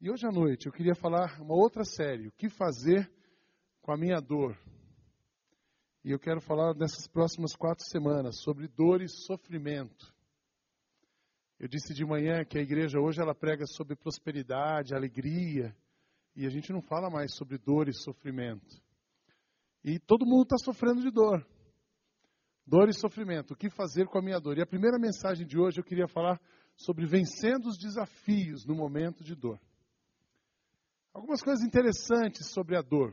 E hoje à noite eu queria falar uma outra série, o que fazer com a minha dor. E eu quero falar nessas próximas quatro semanas sobre dor e sofrimento. Eu disse de manhã que a igreja hoje ela prega sobre prosperidade, alegria, e a gente não fala mais sobre dor e sofrimento. E todo mundo está sofrendo de dor. Dor e sofrimento. O que fazer com a minha dor? E a primeira mensagem de hoje eu queria falar sobre vencendo os desafios no momento de dor. Algumas coisas interessantes sobre a dor.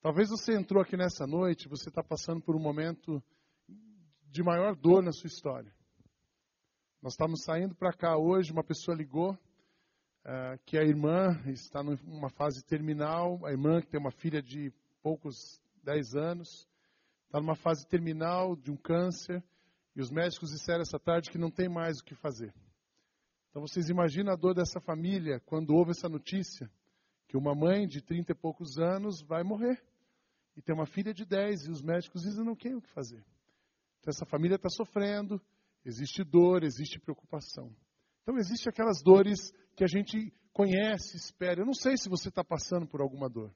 Talvez você entrou aqui nessa noite, você está passando por um momento de maior dor na sua história. Nós estamos saindo para cá hoje, uma pessoa ligou uh, que a irmã está numa fase terminal, a irmã que tem uma filha de poucos 10 anos, está numa fase terminal de um câncer, e os médicos disseram essa tarde que não tem mais o que fazer. Então vocês imaginam a dor dessa família quando ouve essa notícia que uma mãe de 30 e poucos anos vai morrer. E tem uma filha de 10 e os médicos dizem não tem o que fazer. Então essa família está sofrendo, existe dor, existe preocupação. Então existe aquelas dores que a gente conhece, espera. Eu não sei se você está passando por alguma dor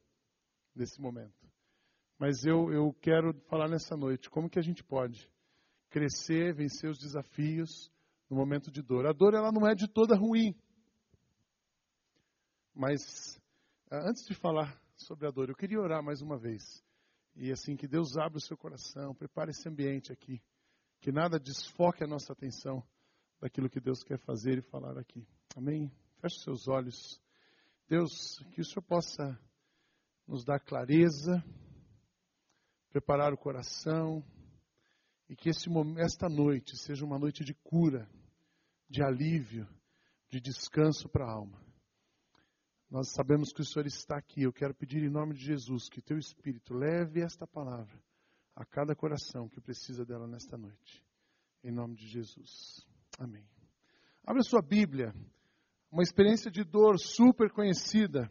nesse momento. Mas eu, eu quero falar nessa noite como que a gente pode crescer, vencer os desafios, no momento de dor. A dor ela não é de toda ruim. Mas ah, antes de falar sobre a dor, eu queria orar mais uma vez. E assim que Deus abra o seu coração, prepare esse ambiente aqui, que nada desfoque a nossa atenção daquilo que Deus quer fazer e falar aqui. Amém. Feche seus olhos. Deus, que o Senhor possa nos dar clareza, preparar o coração, e que esse, esta noite seja uma noite de cura, de alívio, de descanso para a alma. Nós sabemos que o Senhor está aqui. Eu quero pedir em nome de Jesus que teu Espírito leve esta palavra a cada coração que precisa dela nesta noite. Em nome de Jesus. Amém. Abra sua Bíblia. Uma experiência de dor super conhecida.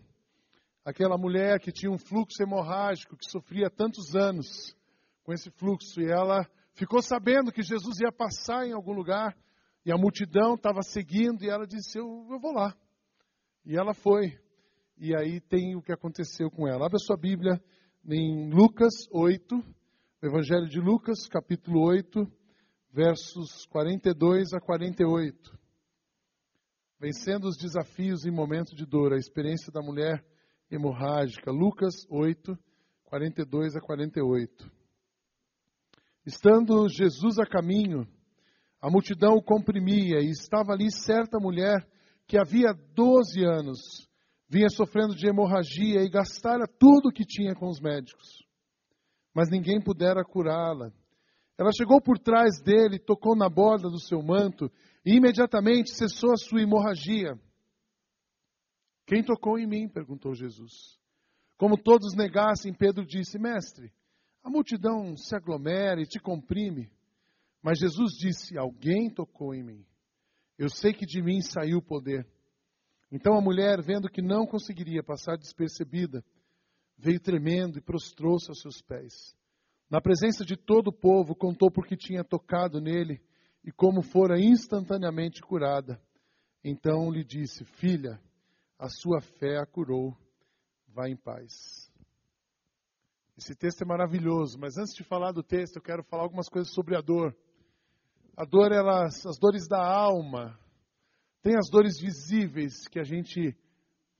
Aquela mulher que tinha um fluxo hemorrágico, que sofria tantos anos com esse fluxo, e ela ficou sabendo que Jesus ia passar em algum lugar e a multidão estava seguindo e ela disse: eu, eu, vou lá. E ela foi. E aí tem o que aconteceu com ela. Abra sua Bíblia em Lucas 8, Evangelho de Lucas, capítulo 8, versos 42 a 48. Vencendo os desafios em momento de dor, a experiência da mulher hemorrágica. Lucas 8, 42 a 48. Estando Jesus a caminho, a multidão o comprimia e estava ali certa mulher que havia 12 anos vinha sofrendo de hemorragia e gastara tudo o que tinha com os médicos. Mas ninguém pudera curá-la. Ela chegou por trás dele, tocou na borda do seu manto e imediatamente cessou a sua hemorragia. Quem tocou em mim? perguntou Jesus. Como todos negassem, Pedro disse: Mestre, a multidão se aglomera e te comprime. Mas Jesus disse: Alguém tocou em mim. Eu sei que de mim saiu o poder. Então a mulher, vendo que não conseguiria passar despercebida, veio tremendo e prostrou-se aos seus pés. Na presença de todo o povo, contou porque tinha tocado nele e como fora instantaneamente curada. Então lhe disse: Filha, a sua fé a curou. Vá em paz. Esse texto é maravilhoso, mas antes de falar do texto, eu quero falar algumas coisas sobre a dor. A dor, elas, as dores da alma. Tem as dores visíveis que a gente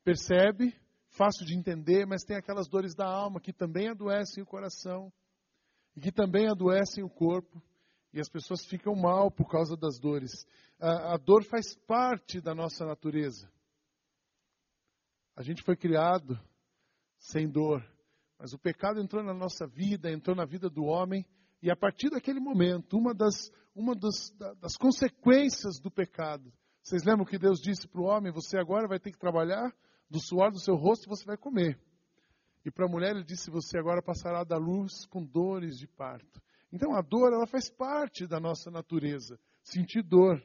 percebe, fácil de entender, mas tem aquelas dores da alma que também adoecem o coração e que também adoecem o corpo. E as pessoas ficam mal por causa das dores. A, a dor faz parte da nossa natureza. A gente foi criado sem dor. Mas o pecado entrou na nossa vida, entrou na vida do homem, e a partir daquele momento, uma das, uma das, das consequências do pecado, vocês lembram que Deus disse para o homem: Você agora vai ter que trabalhar, do suor do seu rosto você vai comer. E para a mulher ele disse: Você agora passará da luz com dores de parto. Então a dor, ela faz parte da nossa natureza, sentir dor.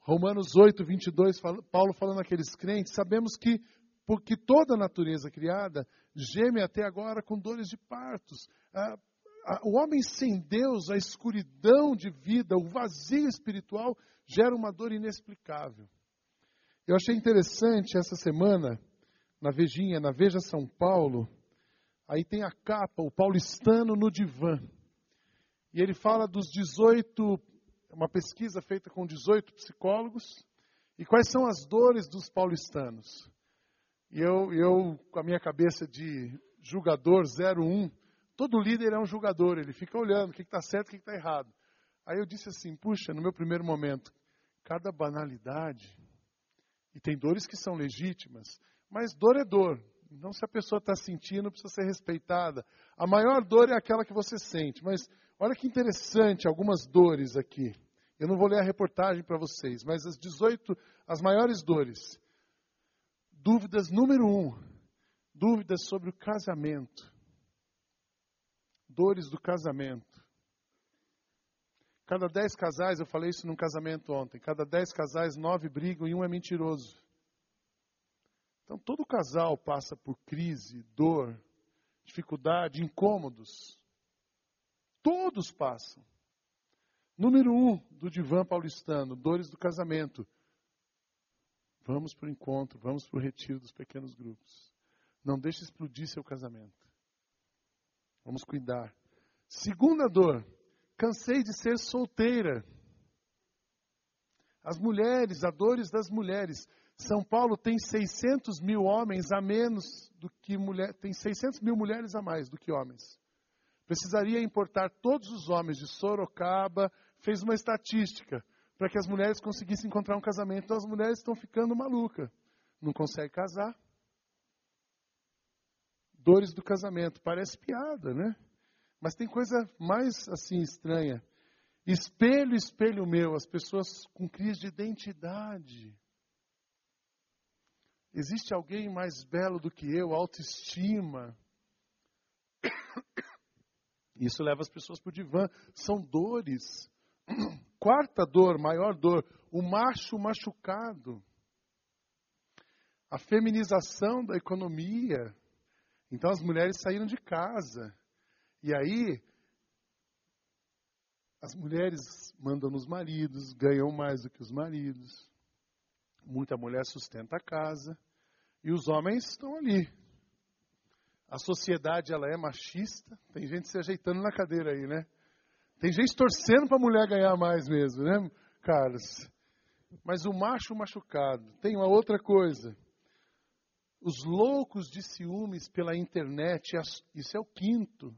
Romanos 8, 22, Paulo falando àqueles crentes, sabemos que porque toda a natureza criada geme até agora com dores de partos. O homem sem Deus, a escuridão de vida, o vazio espiritual, gera uma dor inexplicável. Eu achei interessante essa semana, na Vejinha, na Veja São Paulo, aí tem a capa, o paulistano no divã. E ele fala dos 18, uma pesquisa feita com 18 psicólogos, e quais são as dores dos paulistanos. E eu, eu com a minha cabeça de julgador 01, todo líder é um julgador, ele fica olhando o que está certo e o que está errado. Aí eu disse assim, puxa, no meu primeiro momento, cada banalidade, e tem dores que são legítimas, mas dor é dor. Então, se a pessoa está sentindo, precisa ser respeitada. A maior dor é aquela que você sente. Mas olha que interessante algumas dores aqui. Eu não vou ler a reportagem para vocês, mas as 18, as maiores dores. Dúvidas número um: dúvidas sobre o casamento. Dores do casamento. Cada dez casais, eu falei isso num casamento ontem, cada dez casais, nove brigam e um é mentiroso. Então todo casal passa por crise, dor, dificuldade, incômodos. Todos passam. Número um do divã paulistano, dores do casamento. Vamos para o encontro, vamos para o retiro dos pequenos grupos. Não deixe explodir seu casamento. Vamos cuidar. Segunda dor, cansei de ser solteira. As mulheres, a dores das mulheres. São Paulo tem 600 mil homens a menos do que mulher, tem 600 mil mulheres a mais do que homens. Precisaria importar todos os homens de Sorocaba, fez uma estatística para que as mulheres conseguissem encontrar um casamento. Então as mulheres estão ficando malucas, não conseguem casar. Dores do casamento, parece piada, né? Mas tem coisa mais assim estranha. Espelho, espelho meu, as pessoas com crise de identidade. Existe alguém mais belo do que eu? Autoestima. Isso leva as pessoas para o divã. São dores. Quarta dor, maior dor, o macho machucado. A feminização da economia. Então as mulheres saíram de casa. E aí, as mulheres mandam nos maridos, ganham mais do que os maridos. Muita mulher sustenta a casa e os homens estão ali. A sociedade ela é machista. Tem gente se ajeitando na cadeira aí, né? Tem gente torcendo para a mulher ganhar mais mesmo, né, Carlos? Mas o macho machucado tem uma outra coisa. Os loucos de ciúmes pela internet, isso é o quinto.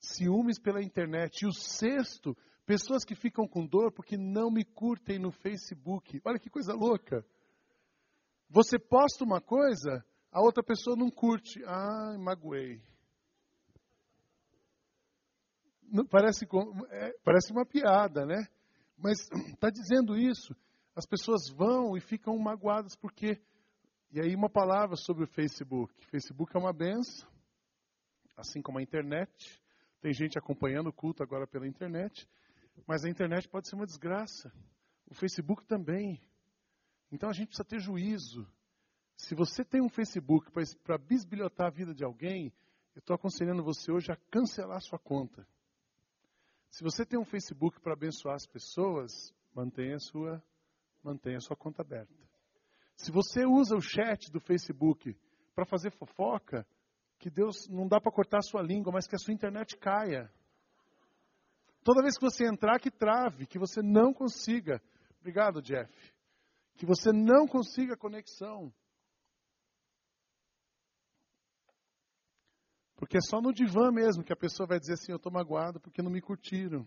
Ciúmes pela internet. E o sexto, Pessoas que ficam com dor porque não me curtem no Facebook. Olha que coisa louca. Você posta uma coisa, a outra pessoa não curte. Ah, magoei. Parece, é, parece uma piada, né? Mas está dizendo isso. As pessoas vão e ficam magoadas porque. E aí, uma palavra sobre o Facebook. Facebook é uma benção, assim como a internet. Tem gente acompanhando o culto agora pela internet. Mas a internet pode ser uma desgraça. O Facebook também. Então a gente precisa ter juízo. Se você tem um Facebook para bisbilhotar a vida de alguém, eu estou aconselhando você hoje a cancelar sua conta. Se você tem um Facebook para abençoar as pessoas, mantenha a sua, mantenha a sua conta aberta. Se você usa o chat do Facebook para fazer fofoca, que Deus não dá para cortar a sua língua, mas que a sua internet caia. Toda vez que você entrar, que trave, que você não consiga. Obrigado, Jeff. Que você não consiga conexão. Porque é só no divã mesmo que a pessoa vai dizer assim: Eu estou magoado porque não me curtiram.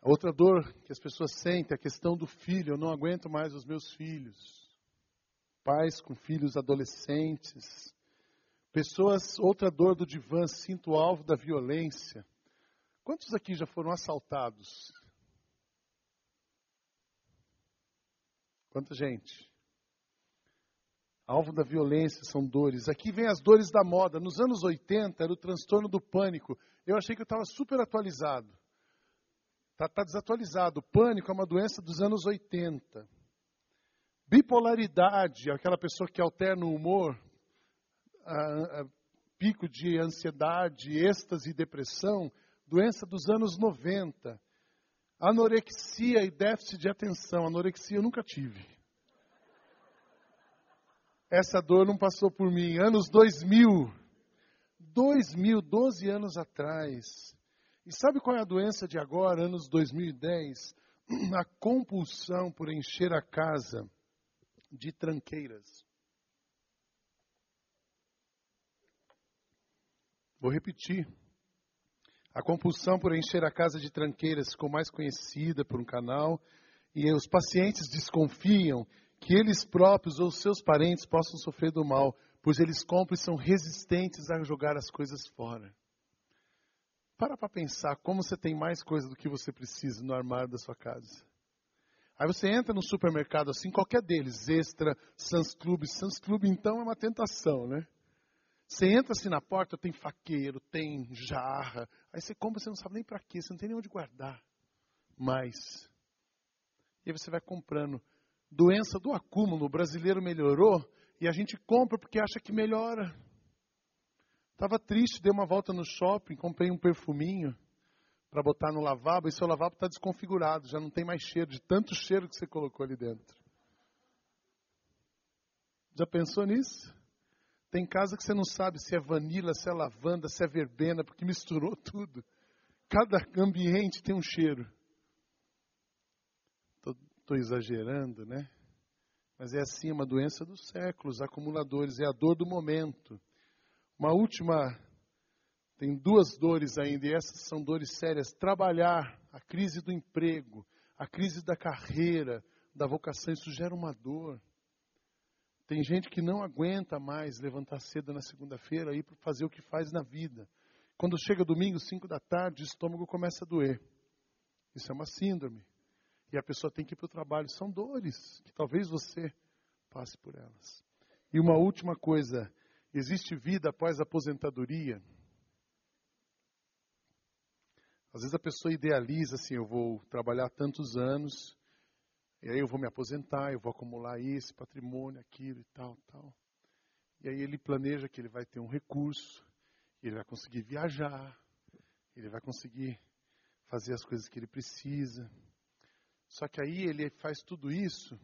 Outra dor que as pessoas sentem é a questão do filho. Eu não aguento mais os meus filhos. Pais com filhos adolescentes. Pessoas, outra dor do divã, sinto alvo da violência. Quantos aqui já foram assaltados? Quanta gente? Alvo da violência são dores. Aqui vem as dores da moda. Nos anos 80 era o transtorno do pânico. Eu achei que eu estava super atualizado. Está tá desatualizado. Pânico é uma doença dos anos 80. Bipolaridade, aquela pessoa que alterna o humor, a, a, pico de ansiedade, êxtase e depressão, doença dos anos 90. Anorexia e déficit de atenção. Anorexia eu nunca tive. Essa dor não passou por mim. Anos 2000. 2000, 12 anos atrás. E sabe qual é a doença de agora, anos 2010? A compulsão por encher a casa de tranqueiras. Vou repetir. A compulsão por encher a casa de tranqueiras ficou mais conhecida por um canal e os pacientes desconfiam que eles próprios ou seus parentes possam sofrer do mal, pois eles compram e são resistentes a jogar as coisas fora. Para para pensar como você tem mais coisa do que você precisa no armário da sua casa. Aí você entra no supermercado assim, qualquer deles, Extra, Sans Club. Sans Club então é uma tentação, né? Você entra assim na porta, tem faqueiro, tem jarra. Aí você compra, você não sabe nem para quê, você não tem nem onde guardar mais. E aí você vai comprando. Doença do acúmulo, o brasileiro melhorou e a gente compra porque acha que melhora. Estava triste, dei uma volta no shopping, comprei um perfuminho para botar no lavabo e seu lavabo está desconfigurado, já não tem mais cheiro, de tanto cheiro que você colocou ali dentro. Já pensou nisso? Tem casa que você não sabe se é vanila, se é lavanda, se é verbena, porque misturou tudo. Cada ambiente tem um cheiro. Estou exagerando, né? Mas é assim, uma doença dos séculos, acumuladores, é a dor do momento. Uma última, tem duas dores ainda, e essas são dores sérias. Trabalhar, a crise do emprego, a crise da carreira, da vocação, isso gera uma dor. Tem gente que não aguenta mais levantar cedo na segunda-feira e ir fazer o que faz na vida. Quando chega domingo, 5 da tarde, o estômago começa a doer. Isso é uma síndrome. E a pessoa tem que ir para o trabalho. São dores que talvez você passe por elas. E uma última coisa: existe vida após a aposentadoria? Às vezes a pessoa idealiza assim: eu vou trabalhar tantos anos, e aí eu vou me aposentar, eu vou acumular esse patrimônio, aquilo e tal, tal. E aí ele planeja que ele vai ter um recurso, ele vai conseguir viajar, ele vai conseguir fazer as coisas que ele precisa. Só que aí ele faz tudo isso,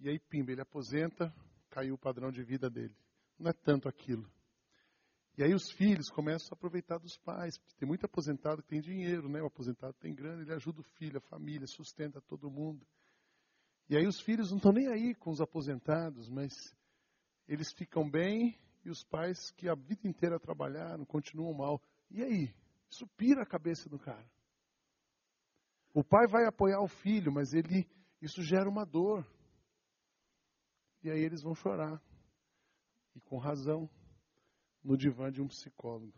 e aí, pimba, ele aposenta, caiu o padrão de vida dele. Não é tanto aquilo. E aí os filhos começam a aproveitar dos pais, tem muito aposentado que tem dinheiro, né? O aposentado tem grana, ele ajuda o filho, a família, sustenta todo mundo. E aí os filhos não estão nem aí com os aposentados, mas eles ficam bem e os pais que a vida inteira trabalharam continuam mal. E aí? Isso pira a cabeça do cara. O pai vai apoiar o filho, mas ele isso gera uma dor. E aí eles vão chorar. E com razão, no divã de um psicólogo.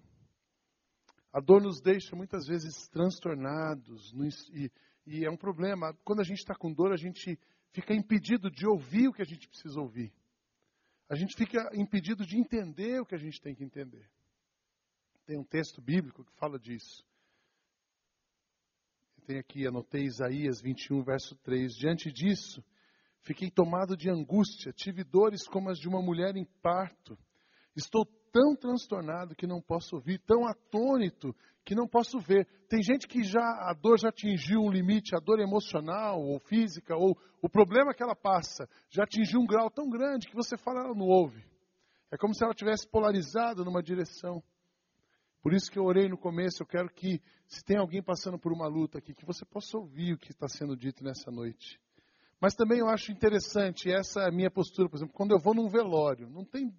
A dor nos deixa muitas vezes transtornados, e, e é um problema. Quando a gente está com dor, a gente fica impedido de ouvir o que a gente precisa ouvir. A gente fica impedido de entender o que a gente tem que entender. Tem um texto bíblico que fala disso. Tem aqui, anotei Isaías 21, verso 3. Diante disso, fiquei tomado de angústia, tive dores como as de uma mulher em parto. Estou tão transtornado que não posso ouvir, tão atônito que não posso ver. Tem gente que já a dor já atingiu um limite, a dor emocional ou física, ou o problema que ela passa já atingiu um grau tão grande que você fala, ela não ouve. É como se ela tivesse polarizado numa direção. Por isso que eu orei no começo, eu quero que, se tem alguém passando por uma luta aqui, que você possa ouvir o que está sendo dito nessa noite. Mas também eu acho interessante, essa é a minha postura, por exemplo, quando eu vou num velório, não tem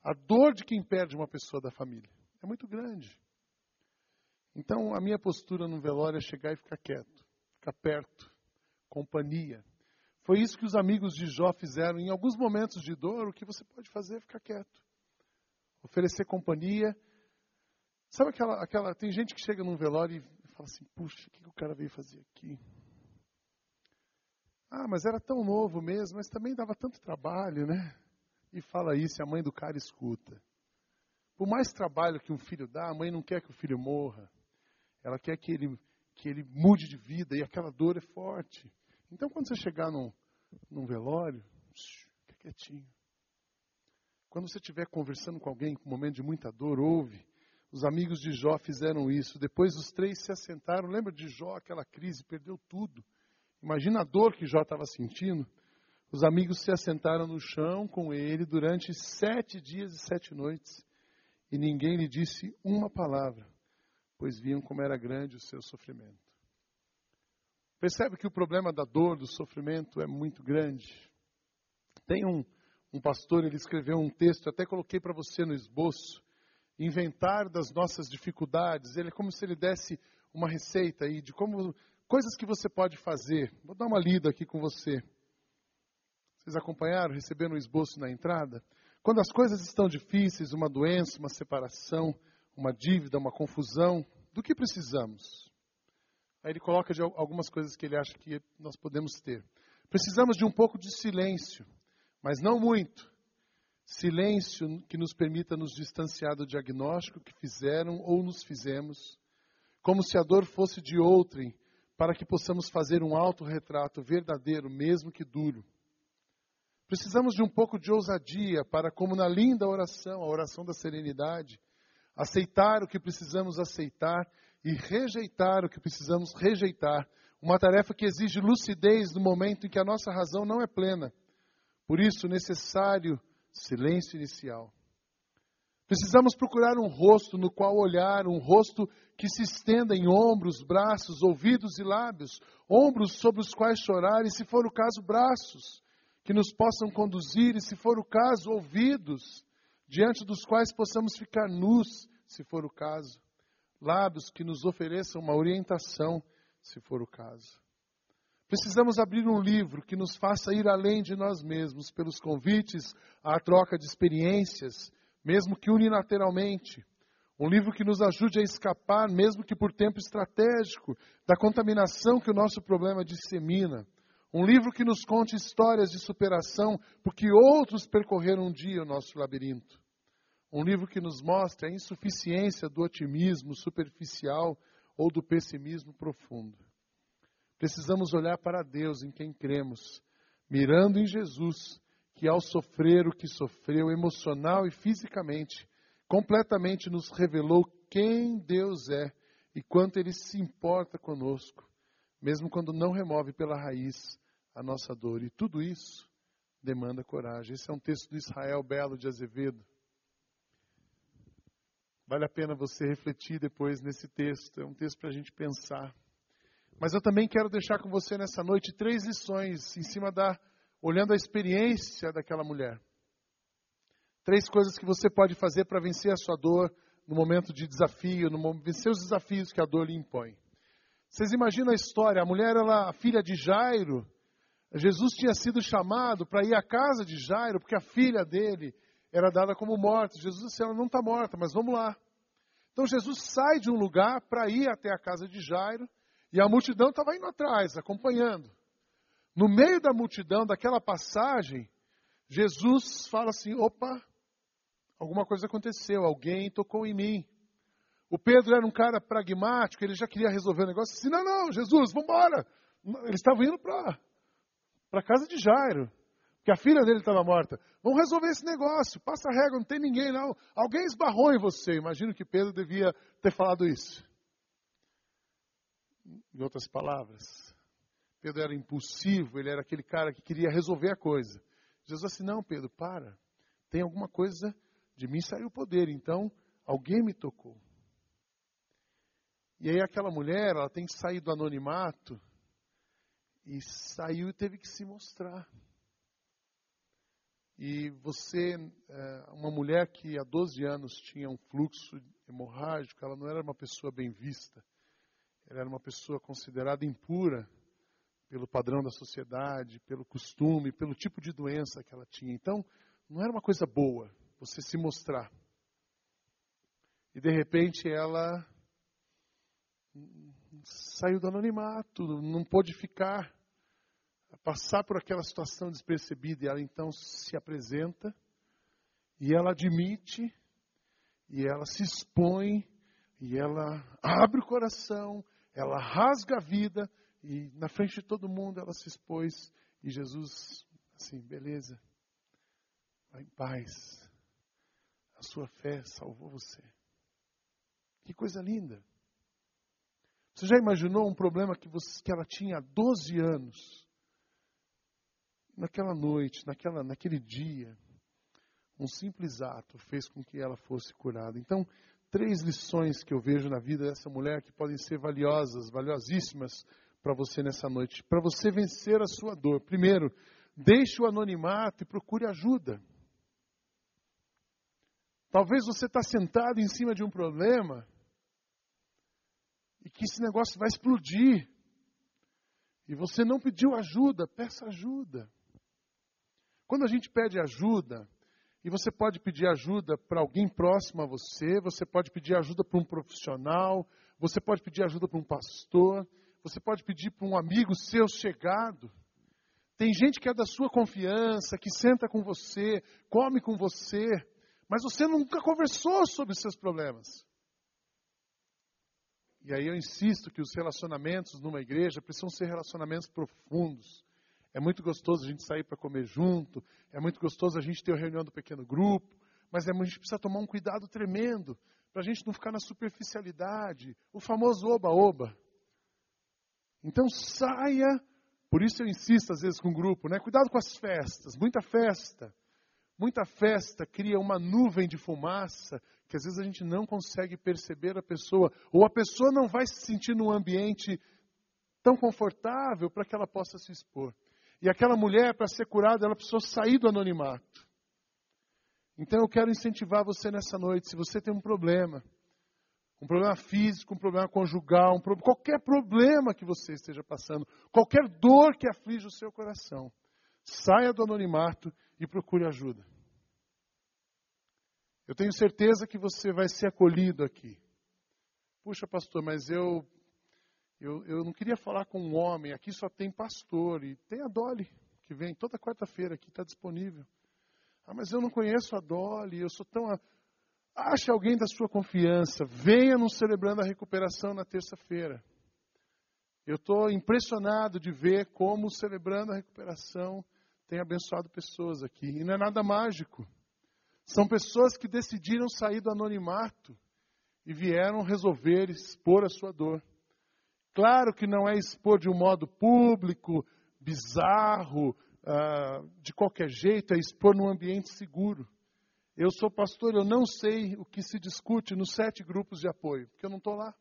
a dor de quem perde uma pessoa da família. É muito grande. Então, a minha postura no velório é chegar e ficar quieto, ficar perto, companhia. Foi isso que os amigos de Jó fizeram. Em alguns momentos de dor, o que você pode fazer é ficar quieto, oferecer companhia. Sabe aquela, aquela. Tem gente que chega num velório e fala assim: puxa, o que, que o cara veio fazer aqui? Ah, mas era tão novo mesmo, mas também dava tanto trabalho, né? E fala isso e a mãe do cara escuta. Por mais trabalho que um filho dá, a mãe não quer que o filho morra. Ela quer que ele, que ele mude de vida e aquela dor é forte. Então, quando você chegar num, num velório, fica quietinho. Quando você estiver conversando com alguém com um momento de muita dor, ouve. Os amigos de Jó fizeram isso. Depois os três se assentaram. Lembra de Jó, aquela crise, perdeu tudo. Imagina a dor que Jó estava sentindo. Os amigos se assentaram no chão com ele durante sete dias e sete noites. E ninguém lhe disse uma palavra, pois viam como era grande o seu sofrimento. Percebe que o problema da dor, do sofrimento é muito grande. Tem um, um pastor, ele escreveu um texto, até coloquei para você no esboço, inventar das nossas dificuldades. Ele é como se ele desse uma receita aí de como coisas que você pode fazer. Vou dar uma lida aqui com você. Vocês acompanharam, receberam o esboço na entrada? Quando as coisas estão difíceis, uma doença, uma separação, uma dívida, uma confusão, do que precisamos? Aí ele coloca de algumas coisas que ele acha que nós podemos ter. Precisamos de um pouco de silêncio, mas não muito. Silêncio que nos permita nos distanciar do diagnóstico que fizeram ou nos fizemos, como se a dor fosse de outrem, para que possamos fazer um autorretrato verdadeiro, mesmo que duro. Precisamos de um pouco de ousadia para, como na linda oração, a oração da serenidade, aceitar o que precisamos aceitar e rejeitar o que precisamos rejeitar. Uma tarefa que exige lucidez no momento em que a nossa razão não é plena. Por isso, necessário silêncio inicial. Precisamos procurar um rosto no qual olhar, um rosto que se estenda em ombros, braços, ouvidos e lábios, ombros sobre os quais chorar, e se for o caso, braços que nos possam conduzir, e se for o caso, ouvidos diante dos quais possamos ficar nus, se for o caso, lábios que nos ofereçam uma orientação, se for o caso. Precisamos abrir um livro que nos faça ir além de nós mesmos, pelos convites à troca de experiências, mesmo que unilateralmente. Um livro que nos ajude a escapar, mesmo que por tempo estratégico, da contaminação que o nosso problema dissemina. Um livro que nos conte histórias de superação, porque outros percorreram um dia o nosso labirinto. Um livro que nos mostre a insuficiência do otimismo superficial ou do pessimismo profundo. Precisamos olhar para Deus em quem cremos, mirando em Jesus, que ao sofrer o que sofreu emocional e fisicamente, completamente nos revelou quem Deus é e quanto Ele se importa conosco, mesmo quando não remove pela raiz a nossa dor. E tudo isso demanda coragem. Esse é um texto do Israel Belo de Azevedo. Vale a pena você refletir depois nesse texto. É um texto para a gente pensar. Mas eu também quero deixar com você nessa noite três lições em cima da, olhando a experiência daquela mulher. Três coisas que você pode fazer para vencer a sua dor no momento de desafio, no vencer os desafios que a dor lhe impõe. Vocês imaginam a história? A mulher, ela, a filha de Jairo, Jesus tinha sido chamado para ir à casa de Jairo, porque a filha dele era dada como morta. Jesus disse: ela não está morta, mas vamos lá. Então Jesus sai de um lugar para ir até a casa de Jairo. E a multidão estava indo atrás, acompanhando. No meio da multidão, daquela passagem, Jesus fala assim: opa, alguma coisa aconteceu, alguém tocou em mim. O Pedro era um cara pragmático, ele já queria resolver o negócio. Disse: não, não, Jesus, vamos embora. Eles estavam indo para a casa de Jairo, porque a filha dele estava morta. Vamos resolver esse negócio, passa a régua, não tem ninguém não. Alguém esbarrou em você. Imagino que Pedro devia ter falado isso. Em outras palavras, Pedro era impulsivo, ele era aquele cara que queria resolver a coisa. Jesus disse: Não, Pedro, para. Tem alguma coisa, de mim saiu o poder, então alguém me tocou. E aí aquela mulher, ela tem que sair do anonimato e saiu e teve que se mostrar. E você, é, uma mulher que há 12 anos tinha um fluxo hemorrágico, ela não era uma pessoa bem vista. Ela era uma pessoa considerada impura pelo padrão da sociedade, pelo costume, pelo tipo de doença que ela tinha. Então, não era uma coisa boa você se mostrar. E de repente ela saiu do anonimato, não pôde ficar, passar por aquela situação despercebida. E ela então se apresenta, e ela admite, e ela se expõe, e ela abre o coração, ela rasga a vida e na frente de todo mundo ela se expôs e Jesus, assim, beleza, vai em paz, a sua fé salvou você. Que coisa linda. Você já imaginou um problema que, você, que ela tinha há 12 anos? Naquela noite, naquela, naquele dia, um simples ato fez com que ela fosse curada. Então, três lições que eu vejo na vida dessa mulher que podem ser valiosas, valiosíssimas para você nessa noite, para você vencer a sua dor. Primeiro, deixe o anonimato e procure ajuda. Talvez você está sentado em cima de um problema e que esse negócio vai explodir. E você não pediu ajuda, peça ajuda. Quando a gente pede ajuda, e você pode pedir ajuda para alguém próximo a você, você pode pedir ajuda para um profissional, você pode pedir ajuda para um pastor, você pode pedir para um amigo seu chegado. Tem gente que é da sua confiança, que senta com você, come com você, mas você nunca conversou sobre seus problemas. E aí eu insisto que os relacionamentos numa igreja precisam ser relacionamentos profundos. É muito gostoso a gente sair para comer junto, é muito gostoso a gente ter a reunião do pequeno grupo, mas é, a gente precisa tomar um cuidado tremendo para a gente não ficar na superficialidade, o famoso oba-oba. Então saia, por isso eu insisto às vezes com o grupo, né? Cuidado com as festas, muita festa. Muita festa cria uma nuvem de fumaça que às vezes a gente não consegue perceber a pessoa, ou a pessoa não vai se sentir num ambiente tão confortável para que ela possa se expor. E aquela mulher, para ser curada, ela precisou sair do anonimato. Então eu quero incentivar você nessa noite, se você tem um problema, um problema físico, um problema conjugal, um qualquer problema que você esteja passando, qualquer dor que aflige o seu coração, saia do anonimato e procure ajuda. Eu tenho certeza que você vai ser acolhido aqui. Puxa, pastor, mas eu, eu, eu não queria falar com um homem, aqui só tem pastor, e tem a Dolly, que vem toda quarta-feira aqui, está disponível. Ah, mas eu não conheço a Dolly, eu sou tão. Ache alguém da sua confiança, venha nos celebrando a recuperação na terça-feira. Eu estou impressionado de ver como celebrando a recuperação tem abençoado pessoas aqui. E não é nada mágico. São pessoas que decidiram sair do anonimato e vieram resolver expor a sua dor. Claro que não é expor de um modo público, bizarro, uh, de qualquer jeito, é expor num ambiente seguro. Eu sou pastor, eu não sei o que se discute nos sete grupos de apoio, porque eu não estou lá.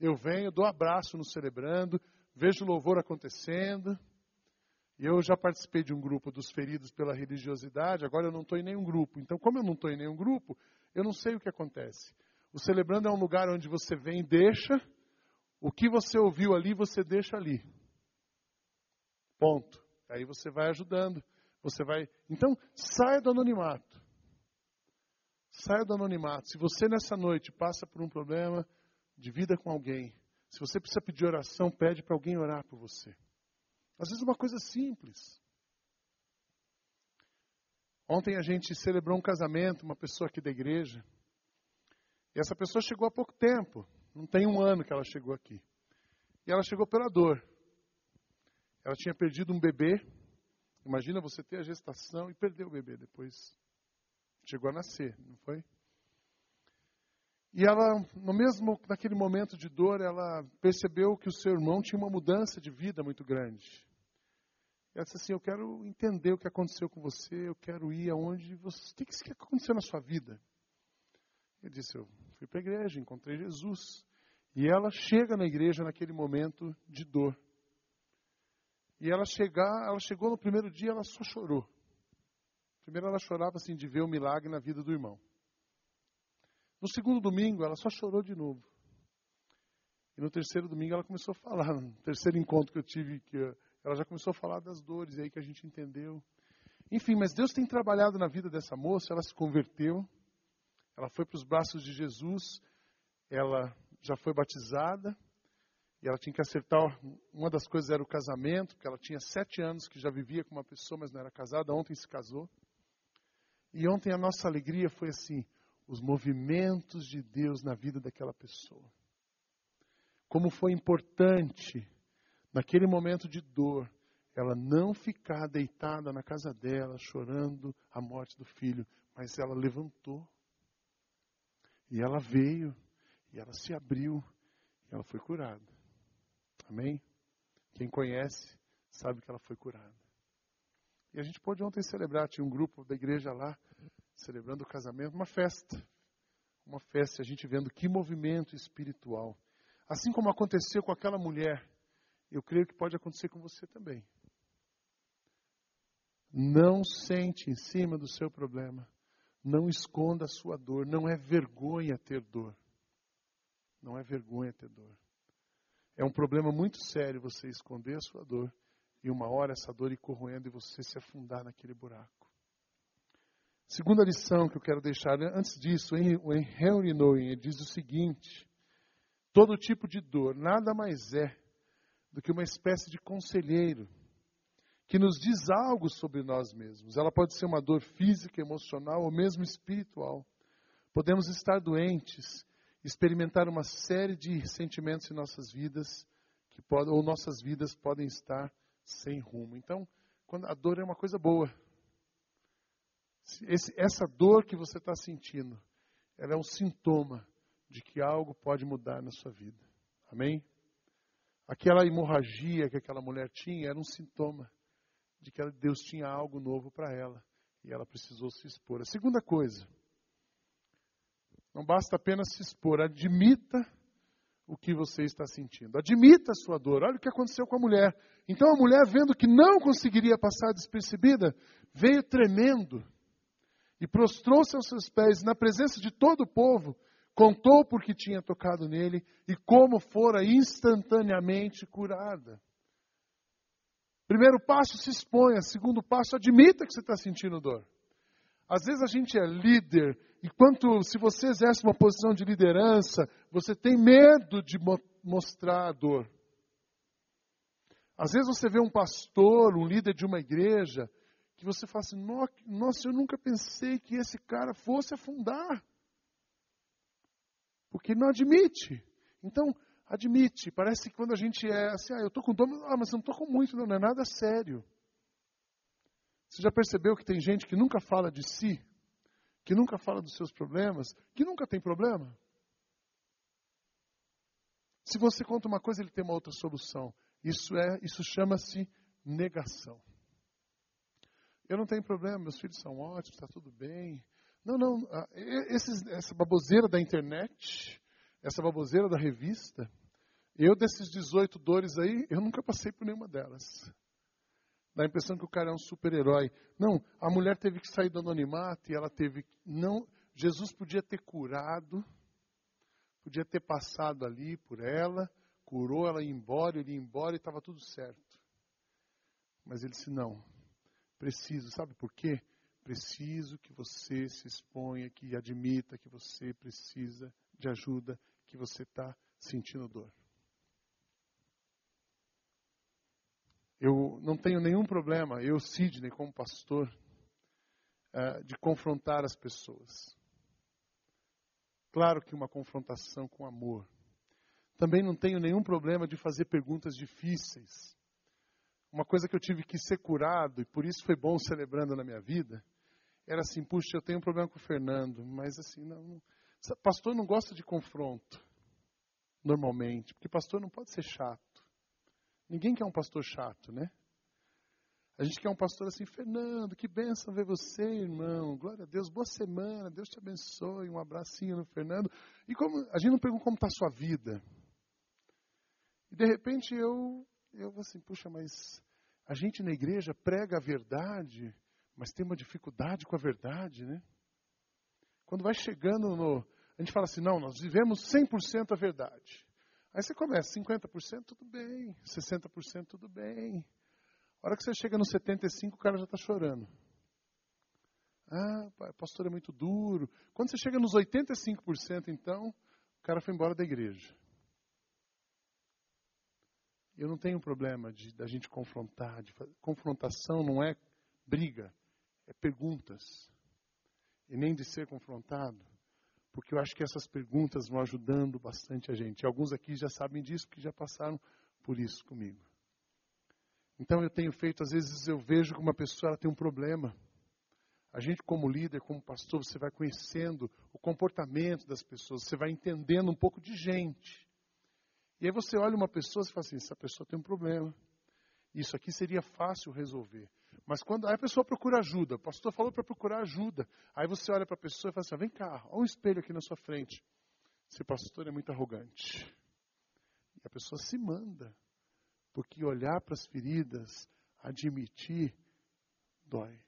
Eu venho, dou abraço no celebrando, vejo louvor acontecendo, eu já participei de um grupo dos feridos pela religiosidade, agora eu não estou em nenhum grupo. Então, como eu não estou em nenhum grupo, eu não sei o que acontece. O celebrando é um lugar onde você vem e deixa, o que você ouviu ali, você deixa ali. Ponto. Aí você vai ajudando. Você vai. Então, saia do anonimato. Saia do anonimato. Se você nessa noite passa por um problema de vida com alguém, se você precisa pedir oração, pede para alguém orar por você. Às vezes uma coisa simples. Ontem a gente celebrou um casamento, uma pessoa aqui da igreja. E essa pessoa chegou há pouco tempo. Não tem um ano que ela chegou aqui. E ela chegou pela dor. Ela tinha perdido um bebê. Imagina você ter a gestação e perder o bebê depois. Chegou a nascer, não foi? E ela, no mesmo naquele momento de dor, ela percebeu que o seu irmão tinha uma mudança de vida muito grande. Ela disse assim: Eu quero entender o que aconteceu com você, eu quero ir aonde você. O que, que aconteceu na sua vida? Ele disse: Eu fui para a igreja, encontrei Jesus. E ela chega na igreja naquele momento de dor. E ela chegar, ela chegou no primeiro dia, ela só chorou. Primeiro ela chorava assim de ver o milagre na vida do irmão. No segundo domingo, ela só chorou de novo. E no terceiro domingo ela começou a falar. No terceiro encontro que eu tive, que ela já começou a falar das dores aí que a gente entendeu. Enfim, mas Deus tem trabalhado na vida dessa moça, ela se converteu, ela foi para os braços de Jesus, ela já foi batizada, e ela tinha que acertar. Uma das coisas era o casamento, porque ela tinha sete anos que já vivia com uma pessoa, mas não era casada. Ontem se casou. E ontem a nossa alegria foi assim: os movimentos de Deus na vida daquela pessoa. Como foi importante naquele momento de dor, ela não ficar deitada na casa dela, chorando a morte do filho, mas ela levantou. E ela veio, E ela se abriu e ela foi curada. Amém? Quem conhece sabe que ela foi curada. E a gente pôde ontem celebrar, tinha um grupo da igreja lá, celebrando o casamento, uma festa. Uma festa, a gente vendo que movimento espiritual. Assim como aconteceu com aquela mulher, eu creio que pode acontecer com você também. Não sente em cima do seu problema. Não esconda a sua dor. Não é vergonha ter dor. Não é vergonha ter dor. É um problema muito sério você esconder a sua dor e uma hora essa dor ir corroendo e você se afundar naquele buraco. Segunda lição que eu quero deixar, antes disso, o Henry Nouwen diz o seguinte: todo tipo de dor nada mais é do que uma espécie de conselheiro que nos diz algo sobre nós mesmos. Ela pode ser uma dor física, emocional ou mesmo espiritual. Podemos estar doentes, experimentar uma série de sentimentos em nossas vidas, que pode, ou nossas vidas podem estar sem rumo. Então, quando a dor é uma coisa boa. Esse, essa dor que você está sentindo, ela é um sintoma de que algo pode mudar na sua vida. Amém? Aquela hemorragia que aquela mulher tinha era um sintoma de que Deus tinha algo novo para ela e ela precisou se expor. A segunda coisa, não basta apenas se expor, admita o que você está sentindo. Admita a sua dor. Olha o que aconteceu com a mulher. Então a mulher, vendo que não conseguiria passar despercebida, veio tremendo e prostrou-se aos seus pés na presença de todo o povo, contou porque tinha tocado nele e como fora instantaneamente curada. Primeiro passo, se exponha. Segundo passo, admita que você está sentindo dor. Às vezes a gente é líder, e quanto se você exerce uma posição de liderança, você tem medo de mo mostrar a dor. Às vezes você vê um pastor, um líder de uma igreja, que você fala assim, nossa, eu nunca pensei que esse cara fosse afundar. Porque não admite. Então, admite. Parece que quando a gente é assim, ah, eu estou com dor, ah, mas não estou com muito, não, não é nada sério. Você já percebeu que tem gente que nunca fala de si, que nunca fala dos seus problemas, que nunca tem problema? Se você conta uma coisa, ele tem uma outra solução. Isso é, isso chama-se negação. Eu não tenho problema, meus filhos são ótimos, está tudo bem. Não, não, ah, essa baboseira da internet, essa baboseira da revista, eu, desses 18 dores aí, eu nunca passei por nenhuma delas. Dá a impressão que o cara é um super-herói. Não, a mulher teve que sair do anonimato e ela teve. Não, Jesus podia ter curado, podia ter passado ali por ela, curou ela ia embora, ele ia embora e estava tudo certo. Mas ele disse: não, preciso, sabe por quê? Preciso que você se exponha, que admita que você precisa de ajuda, que você está sentindo dor. Eu não tenho nenhum problema, eu, Sidney, como pastor, eh, de confrontar as pessoas. Claro que uma confrontação com amor. Também não tenho nenhum problema de fazer perguntas difíceis. Uma coisa que eu tive que ser curado, e por isso foi bom celebrando na minha vida, era assim: puxa, eu tenho um problema com o Fernando, mas assim, não, não, pastor não gosta de confronto, normalmente, porque pastor não pode ser chato. Ninguém quer um pastor chato, né? A gente quer um pastor assim, Fernando, que bênção ver você, irmão. Glória a Deus, boa semana, Deus te abençoe. Um abracinho no Fernando. E como a gente não pergunta como está a sua vida. E de repente eu, eu assim, puxa, mas a gente na igreja prega a verdade, mas tem uma dificuldade com a verdade, né? Quando vai chegando no. A gente fala assim, não, nós vivemos 100% a verdade. Aí você começa, 50% tudo bem, 60% tudo bem. A hora que você chega no 75%, o cara já está chorando. Ah, pastor é muito duro. Quando você chega nos 85%, então, o cara foi embora da igreja. Eu não tenho problema de da gente confrontar. De, confrontação não é briga, é perguntas. E nem de ser confrontado porque eu acho que essas perguntas vão ajudando bastante a gente. Alguns aqui já sabem disso, porque já passaram por isso comigo. Então eu tenho feito, às vezes eu vejo que uma pessoa ela tem um problema. A gente, como líder, como pastor, você vai conhecendo o comportamento das pessoas, você vai entendendo um pouco de gente. E aí você olha uma pessoa e fala assim: essa pessoa tem um problema. Isso aqui seria fácil resolver. Mas quando aí a pessoa procura ajuda, o pastor falou para procurar ajuda. Aí você olha para a pessoa e fala assim: vem cá, olha um espelho aqui na sua frente. Esse pastor é muito arrogante. E a pessoa se manda. Porque olhar para as feridas, admitir, dói.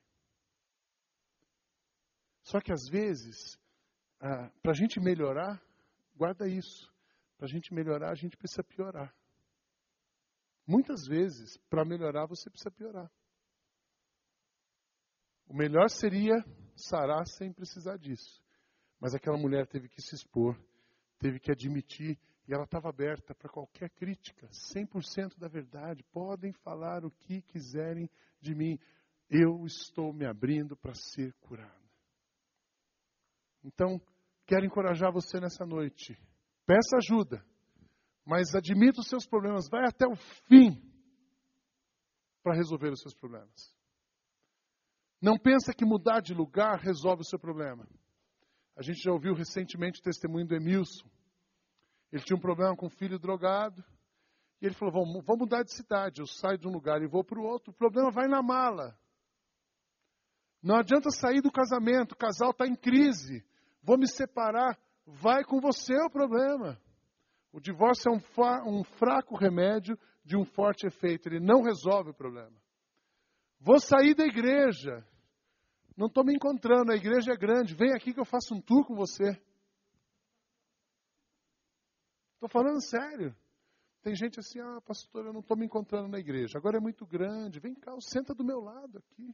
Só que às vezes, ah, para a gente melhorar, guarda isso. Para a gente melhorar, a gente precisa piorar. Muitas vezes, para melhorar, você precisa piorar. O melhor seria sarar sem precisar disso. Mas aquela mulher teve que se expor, teve que admitir, e ela estava aberta para qualquer crítica, 100% da verdade. Podem falar o que quiserem de mim, eu estou me abrindo para ser curada. Então, quero encorajar você nessa noite. Peça ajuda, mas admita os seus problemas, vai até o fim para resolver os seus problemas. Não pensa que mudar de lugar resolve o seu problema. A gente já ouviu recentemente o testemunho do Emilson. Ele tinha um problema com o filho drogado. E ele falou: vou, vou mudar de cidade. Eu saio de um lugar e vou para o outro. O problema vai na mala. Não adianta sair do casamento. O casal está em crise. Vou me separar. Vai com você o problema. O divórcio é um, um fraco remédio de um forte efeito. Ele não resolve o problema. Vou sair da igreja. Não estou me encontrando, a igreja é grande. Vem aqui que eu faço um tour com você. Estou falando sério. Tem gente assim, ah, pastor, eu não estou me encontrando na igreja. Agora é muito grande. Vem cá, senta do meu lado aqui.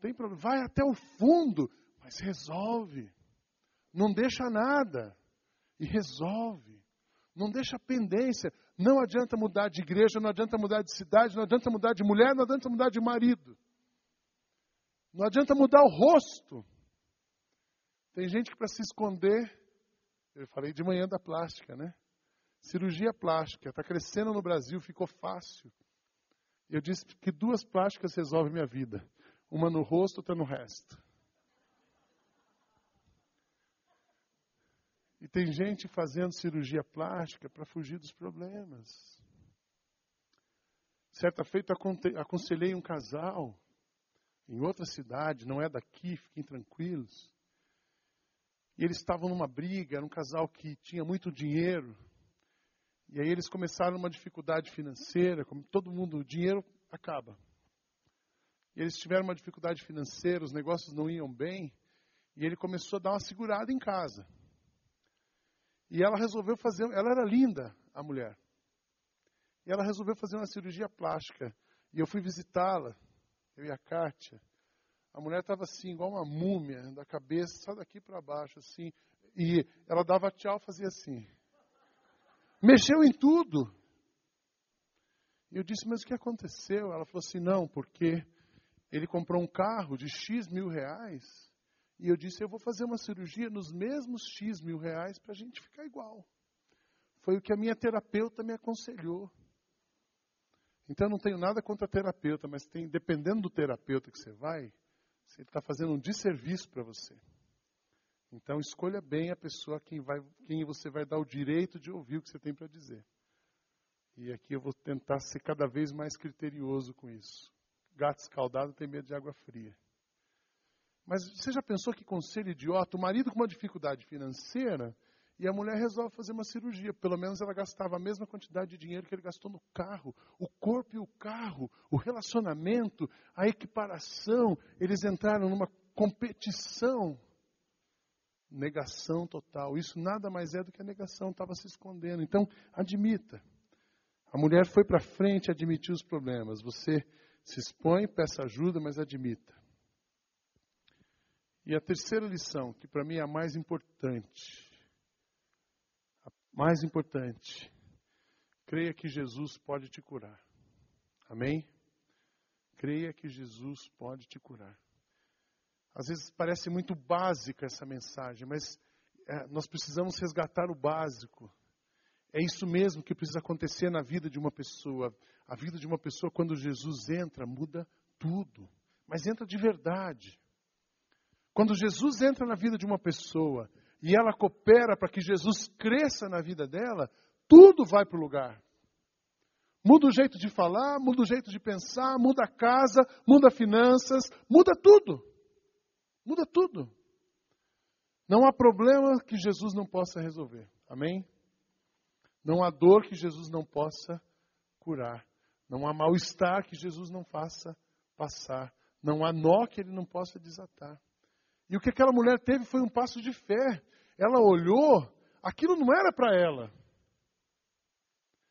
Tem problema. Vai até o fundo, mas resolve. Não deixa nada. E resolve. Não deixa pendência. Não adianta mudar de igreja, não adianta mudar de cidade, não adianta mudar de mulher, não adianta mudar de marido. Não adianta mudar o rosto. Tem gente que para se esconder, eu falei de manhã da plástica, né? Cirurgia plástica, está crescendo no Brasil, ficou fácil. Eu disse que duas plásticas resolvem minha vida. Uma no rosto, outra no resto. E tem gente fazendo cirurgia plástica para fugir dos problemas. Certa feita aconselhei um casal em outra cidade, não é daqui, fiquem tranquilos. E eles estavam numa briga, era um casal que tinha muito dinheiro. E aí eles começaram uma dificuldade financeira, como todo mundo, o dinheiro acaba. E eles tiveram uma dificuldade financeira, os negócios não iam bem, e ele começou a dar uma segurada em casa. E ela resolveu fazer, ela era linda, a mulher. E ela resolveu fazer uma cirurgia plástica. E eu fui visitá-la eu e a Kátia. A mulher estava assim, igual uma múmia, da cabeça, só daqui para baixo, assim. E ela dava tchau, fazia assim. Mexeu em tudo. E eu disse, mas o que aconteceu? Ela falou assim, não, porque ele comprou um carro de X mil reais. E eu disse, eu vou fazer uma cirurgia nos mesmos X mil reais para a gente ficar igual. Foi o que a minha terapeuta me aconselhou. Então não tenho nada contra terapeuta, mas tem, dependendo do terapeuta que você vai, ele está fazendo um desserviço para você. Então escolha bem a pessoa a quem, vai, quem você vai dar o direito de ouvir o que você tem para dizer. E aqui eu vou tentar ser cada vez mais criterioso com isso. Gato escaldado tem medo de água fria. Mas você já pensou que conselho idiota? O marido com uma dificuldade financeira, e a mulher resolve fazer uma cirurgia. Pelo menos ela gastava a mesma quantidade de dinheiro que ele gastou no carro. O corpo e o carro, o relacionamento, a equiparação. Eles entraram numa competição. Negação total. Isso nada mais é do que a negação, estava se escondendo. Então, admita. A mulher foi para frente admitir os problemas. Você se expõe, peça ajuda, mas admita. E a terceira lição, que para mim é a mais importante, mais importante, creia que Jesus pode te curar. Amém? Creia que Jesus pode te curar. Às vezes parece muito básica essa mensagem, mas é, nós precisamos resgatar o básico. É isso mesmo que precisa acontecer na vida de uma pessoa. A vida de uma pessoa, quando Jesus entra, muda tudo. Mas entra de verdade. Quando Jesus entra na vida de uma pessoa e ela coopera para que Jesus cresça na vida dela, tudo vai para o lugar. Muda o jeito de falar, muda o jeito de pensar, muda a casa, muda finanças, muda tudo. Muda tudo. Não há problema que Jesus não possa resolver. Amém? Não há dor que Jesus não possa curar. Não há mal-estar que Jesus não faça passar. Não há nó que ele não possa desatar. E o que aquela mulher teve foi um passo de fé. Ela olhou, aquilo não era para ela.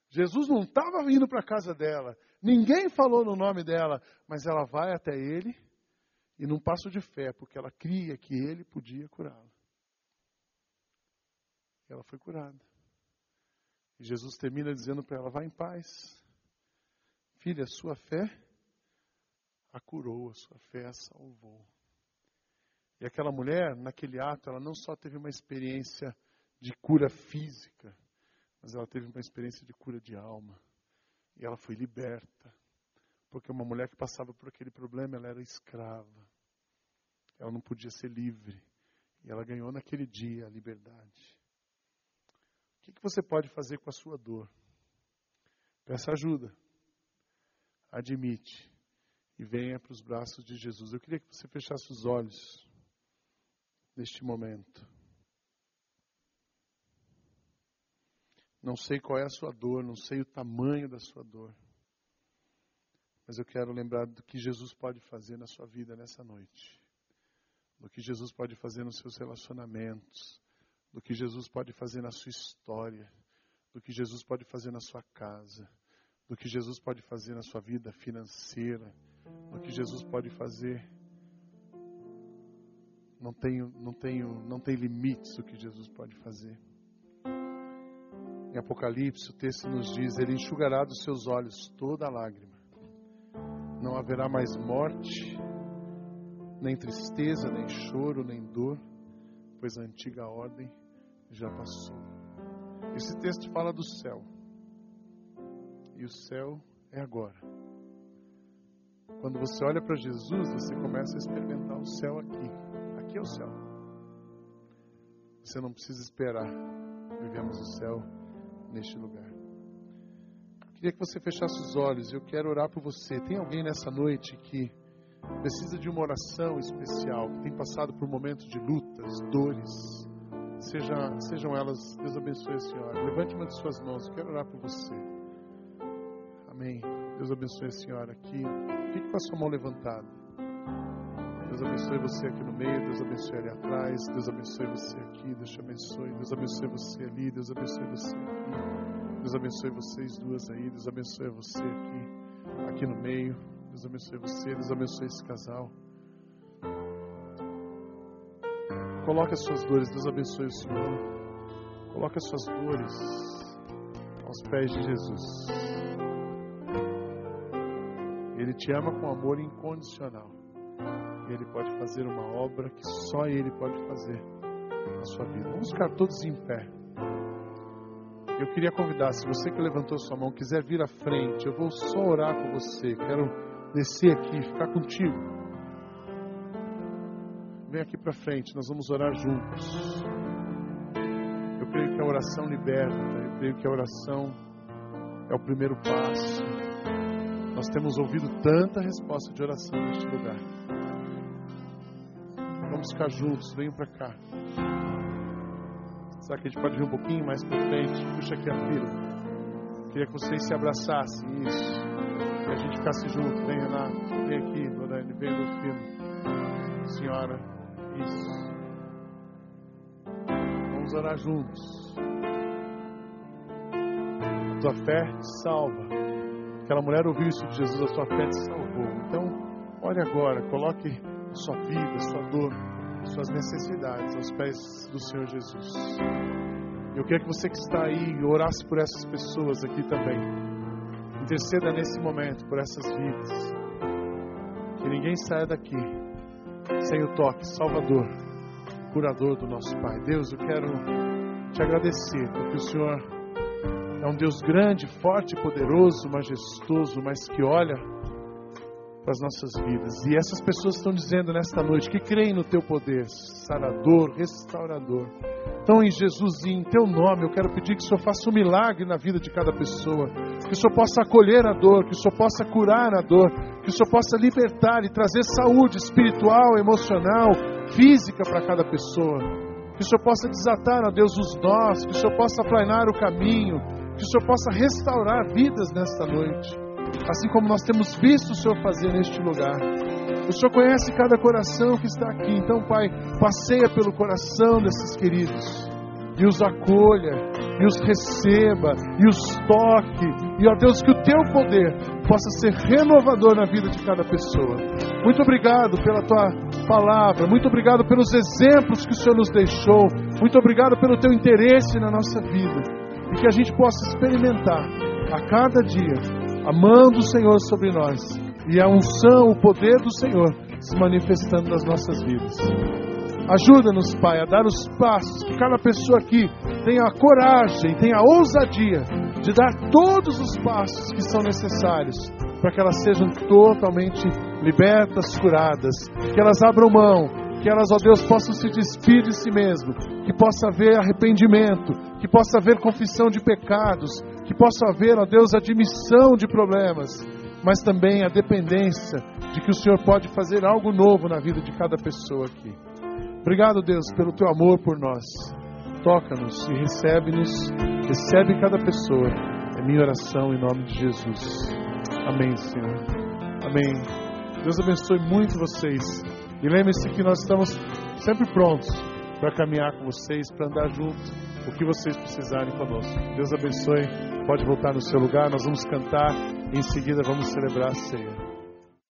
Jesus não estava indo para a casa dela. Ninguém falou no nome dela, mas ela vai até ele e num passo de fé, porque ela cria que ele podia curá-la. Ela foi curada. E Jesus termina dizendo para ela: Vá em paz. Filha, sua fé a curou, a sua fé a salvou. E aquela mulher, naquele ato, ela não só teve uma experiência de cura física, mas ela teve uma experiência de cura de alma. E ela foi liberta. Porque uma mulher que passava por aquele problema, ela era escrava. Ela não podia ser livre. E ela ganhou naquele dia a liberdade. O que, que você pode fazer com a sua dor? Peça ajuda. Admite. E venha para os braços de Jesus. Eu queria que você fechasse os olhos neste momento. Não sei qual é a sua dor, não sei o tamanho da sua dor. Mas eu quero lembrar do que Jesus pode fazer na sua vida nessa noite. Do que Jesus pode fazer nos seus relacionamentos. Do que Jesus pode fazer na sua história. Do que Jesus pode fazer na sua casa. Do que Jesus pode fazer na sua vida financeira. Do que Jesus pode fazer. Não tenho, não tenho, não tem limites o que Jesus pode fazer. Em Apocalipse, o texto nos diz: Ele enxugará dos seus olhos toda lágrima. Não haverá mais morte, nem tristeza, nem choro, nem dor, pois a antiga ordem já passou. Esse texto fala do céu. E o céu é agora. Quando você olha para Jesus, você começa a experimentar o céu aqui. Aqui é o céu. Você não precisa esperar. Vivemos o céu neste lugar. Queria que você fechasse os olhos. Eu quero orar por você. Tem alguém nessa noite que precisa de uma oração especial, que tem passado por momentos de lutas, dores, seja, sejam elas, Deus abençoe a senhora. Levante uma de suas mãos, eu quero orar por você. Amém. Deus abençoe a senhora aqui. Fique com a sua mão levantada. Deus abençoe você aqui no meio, Deus abençoe ali atrás, Deus abençoe você aqui, Deus te abençoe, Deus abençoe você ali, Deus abençoe você aqui, Deus abençoe vocês duas aí, Deus abençoe você aqui, aqui no meio, Deus abençoe você, Deus abençoe esse casal. Coloque as suas dores, Deus abençoe o Senhor. Coloque as suas dores aos pés de Jesus. Ele te ama com amor incondicional. Ele pode fazer uma obra que só Ele pode fazer na sua vida. Vamos ficar todos em pé. Eu queria convidar, se você que levantou sua mão quiser vir à frente, eu vou só orar com você. Quero descer aqui, ficar contigo. Vem aqui para frente, nós vamos orar juntos. Eu creio que a oração liberta, eu creio que a oração é o primeiro passo. Nós temos ouvido tanta resposta de oração neste lugar. Ficar juntos, venham para cá. Será que a gente pode vir um pouquinho mais para frente? Puxa aqui a fila. Queria que vocês se abraçassem, isso. Que a gente ficasse junto. Vem, Renato. Vem aqui, Lorane. Vem, Delfino. Senhora. Isso. Vamos orar juntos. A tua fé te salva. Aquela mulher ouviu isso de Jesus, a sua fé te salvou. Então, olhe agora, coloque sua vida, sua dor, suas necessidades aos pés do Senhor Jesus. Eu quero que você que está aí orasse por essas pessoas aqui também. Interceda nesse momento por essas vidas. Que ninguém saia daqui sem o toque salvador, curador do nosso Pai. Deus, eu quero te agradecer porque o Senhor é um Deus grande, forte, poderoso, majestoso, mas que olha para as nossas vidas. E essas pessoas estão dizendo nesta noite que creem no teu poder, sarador, restaurador. Então, em Jesus, em teu nome, eu quero pedir que o Senhor faça um milagre na vida de cada pessoa, que o Senhor possa acolher a dor, que o Senhor possa curar a dor, que o Senhor possa libertar e trazer saúde espiritual, emocional, física para cada pessoa. Que o Senhor possa desatar, ó Deus, os nós, que o Senhor possa aplanar o caminho, que o Senhor possa restaurar vidas nesta noite assim como nós temos visto o Senhor fazer neste lugar. O Senhor conhece cada coração que está aqui, então, Pai, passeia pelo coração desses queridos. E os acolha, e os receba, e os toque, e ó Deus, que o teu poder possa ser renovador na vida de cada pessoa. Muito obrigado pela tua palavra, muito obrigado pelos exemplos que o Senhor nos deixou, muito obrigado pelo teu interesse na nossa vida, e que a gente possa experimentar a cada dia amando o Senhor sobre nós e a unção, o poder do Senhor se manifestando nas nossas vidas. Ajuda-nos, Pai, a dar os passos, que cada pessoa aqui tenha a coragem, tenha a ousadia de dar todos os passos que são necessários para que elas sejam totalmente libertas, curadas, que elas abram mão, que elas, ó Deus, possam se despir de si mesmo, que possa haver arrependimento, que possa haver confissão de pecados, que possa haver, ó Deus, admissão de problemas, mas também a dependência de que o Senhor pode fazer algo novo na vida de cada pessoa aqui. Obrigado, Deus, pelo teu amor por nós. Toca-nos e recebe-nos, recebe cada pessoa. É minha oração em nome de Jesus. Amém, Senhor. Amém. Deus abençoe muito vocês. E lembre-se que nós estamos sempre prontos para caminhar com vocês, para andar juntos, o que vocês precisarem conosco. Deus abençoe. Pode voltar no seu lugar, nós vamos cantar e em seguida vamos celebrar a ceia.